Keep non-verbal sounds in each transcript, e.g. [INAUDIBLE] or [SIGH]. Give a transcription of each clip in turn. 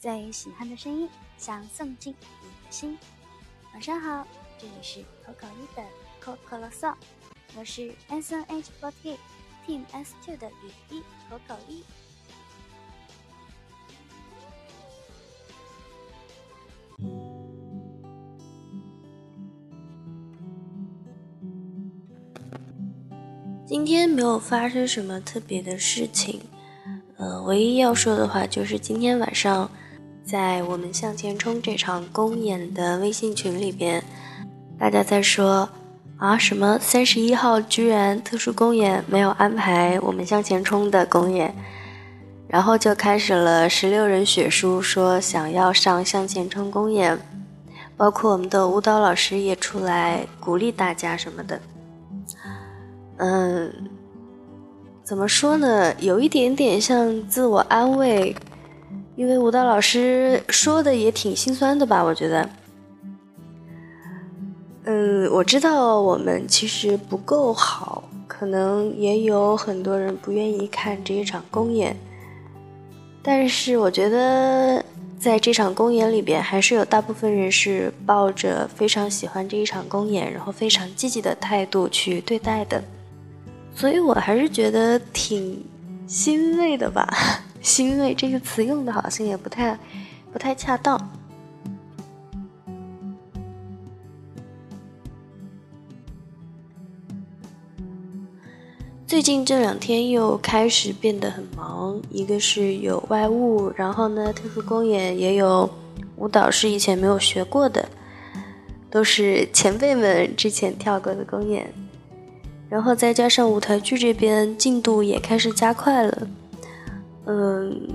最喜欢的声音，想送进你的心。晚上好，这里是口口一的口口啰嗦，我是 S N H forty Team S two 的雨一口口一。今天没有发生什么特别的事情，呃，唯一要说的话就是今天晚上。在我们向前冲这场公演的微信群里边，大家在说啊什么三十一号居然特殊公演没有安排我们向前冲的公演，然后就开始了十六人血书，说想要上向前冲公演，包括我们的舞蹈老师也出来鼓励大家什么的。嗯，怎么说呢？有一点点像自我安慰。因为舞蹈老师说的也挺心酸的吧，我觉得。嗯，我知道我们其实不够好，可能也有很多人不愿意看这一场公演。但是我觉得在这场公演里边，还是有大部分人是抱着非常喜欢这一场公演，然后非常积极的态度去对待的。所以我还是觉得挺欣慰的吧。欣慰这个词用的好像也不太不太恰当。最近这两天又开始变得很忙，一个是有外务，然后呢，特殊公演也有舞蹈是以前没有学过的，都是前辈们之前跳过的公演，然后再加上舞台剧这边进度也开始加快了。嗯，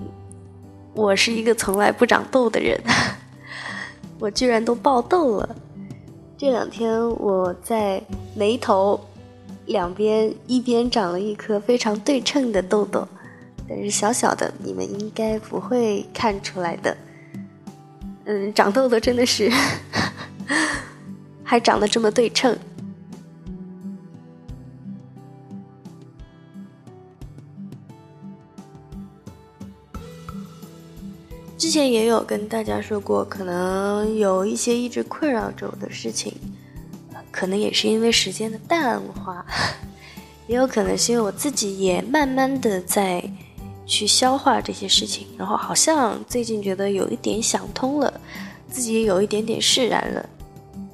我是一个从来不长痘的人，[LAUGHS] 我居然都爆痘了。这两天我在眉头两边一边长了一颗非常对称的痘痘，但是小小的，你们应该不会看出来的。嗯，长痘痘真的是，[LAUGHS] 还长得这么对称。前也有跟大家说过，可能有一些一直困扰着我的事情，可能也是因为时间的淡化，[LAUGHS] 也有可能是因为我自己也慢慢的在去消化这些事情，然后好像最近觉得有一点想通了，自己也有一点点释然了。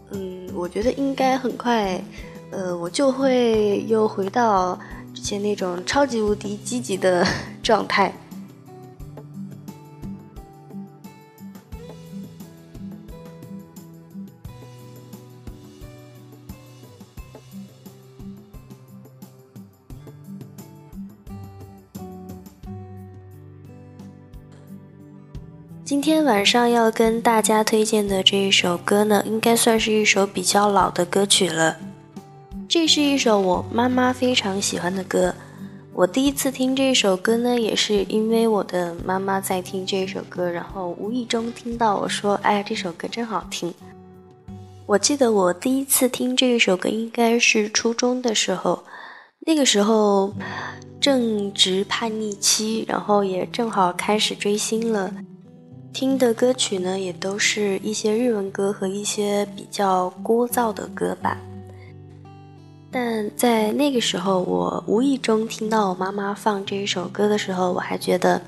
嗯，我觉得应该很快，呃，我就会又回到之前那种超级无敌积极的 [LAUGHS] 状态。今天晚上要跟大家推荐的这一首歌呢，应该算是一首比较老的歌曲了。这是一首我妈妈非常喜欢的歌。我第一次听这首歌呢，也是因为我的妈妈在听这首歌，然后无意中听到我说：“哎呀，这首歌真好听。”我记得我第一次听这一首歌应该是初中的时候，那个时候正值叛逆期，然后也正好开始追星了。听的歌曲呢，也都是一些日文歌和一些比较聒噪的歌吧。但在那个时候，我无意中听到我妈妈放这一首歌的时候，我还觉得，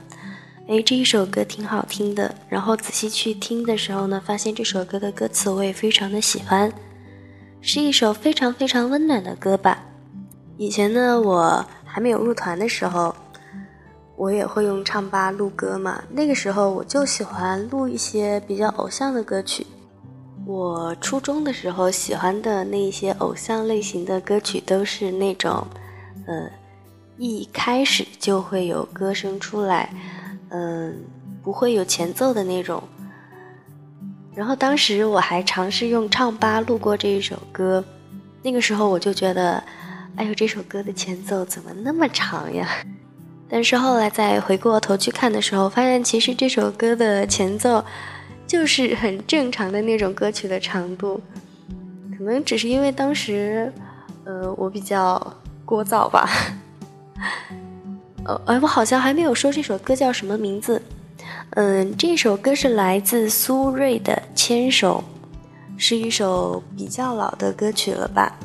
哎，这一首歌挺好听的。然后仔细去听的时候呢，发现这首歌的歌词我也非常的喜欢，是一首非常非常温暖的歌吧。以前呢，我还没有入团的时候。我也会用唱吧录歌嘛，那个时候我就喜欢录一些比较偶像的歌曲。我初中的时候喜欢的那些偶像类型的歌曲都是那种，呃，一开始就会有歌声出来，嗯，不会有前奏的那种。然后当时我还尝试用唱吧录过这一首歌，那个时候我就觉得，哎呦，这首歌的前奏怎么那么长呀？但是后来再回过头去看的时候，发现其实这首歌的前奏就是很正常的那种歌曲的长度，可能只是因为当时，呃，我比较聒噪吧。[LAUGHS] 呃，哎，我好像还没有说这首歌叫什么名字。嗯，这首歌是来自苏芮的《牵手》，是一首比较老的歌曲了吧？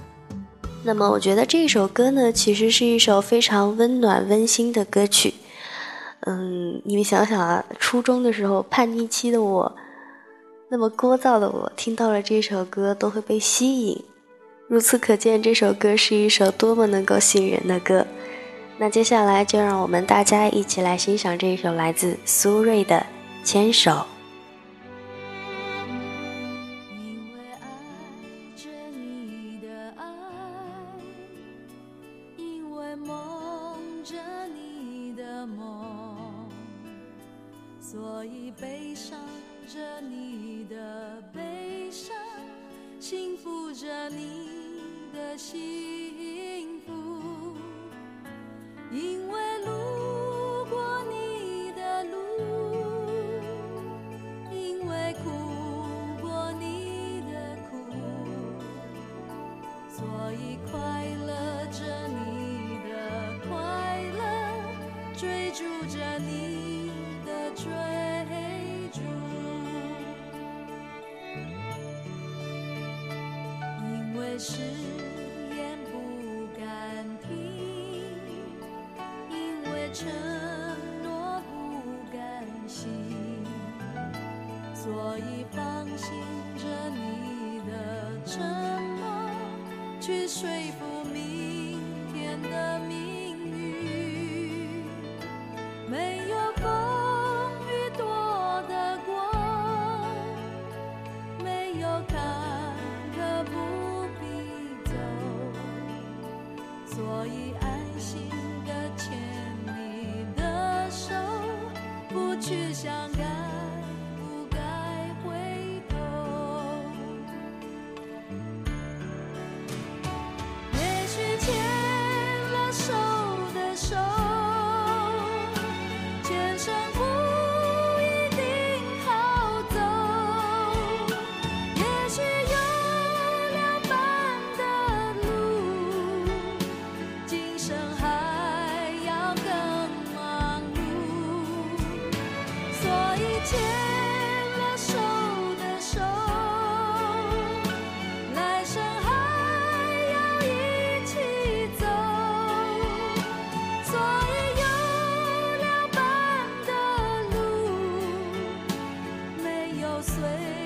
那么我觉得这首歌呢，其实是一首非常温暖温馨的歌曲。嗯，你们想想啊，初中的时候叛逆期的我，那么聒噪的我，听到了这首歌都会被吸引。如此可见，这首歌是一首多么能够吸引人的歌。那接下来就让我们大家一起来欣赏这一首来自苏芮的《牵手》。所以悲伤着你的悲伤，幸福着你的心。誓言不敢听，因为承诺不甘心，所以放心着你的沉默，去睡不明随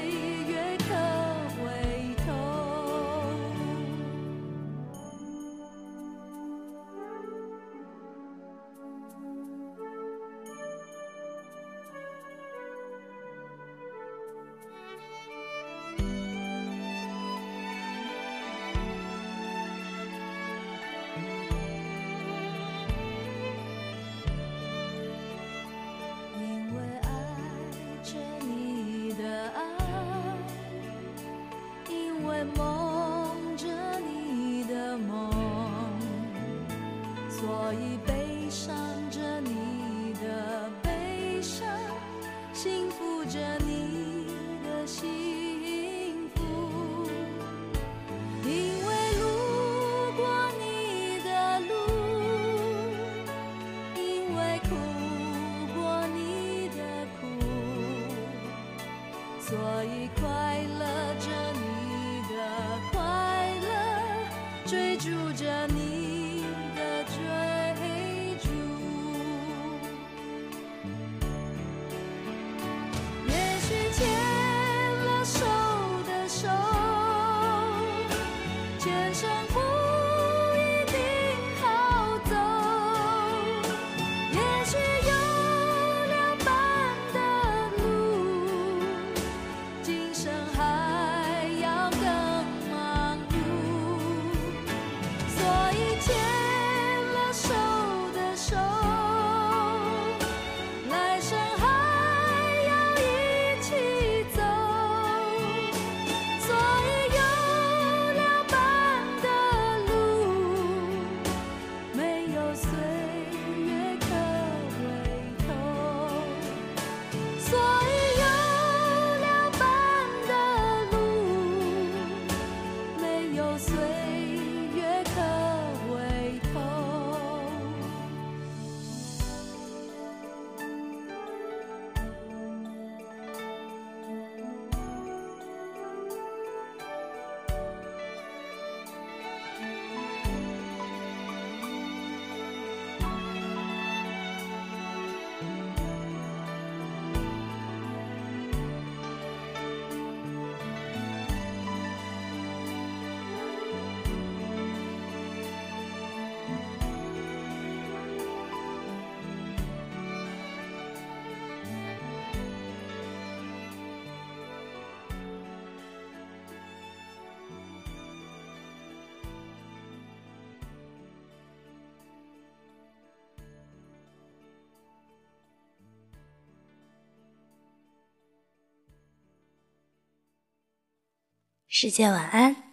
可以快乐着你的快乐追逐着你。世界晚安。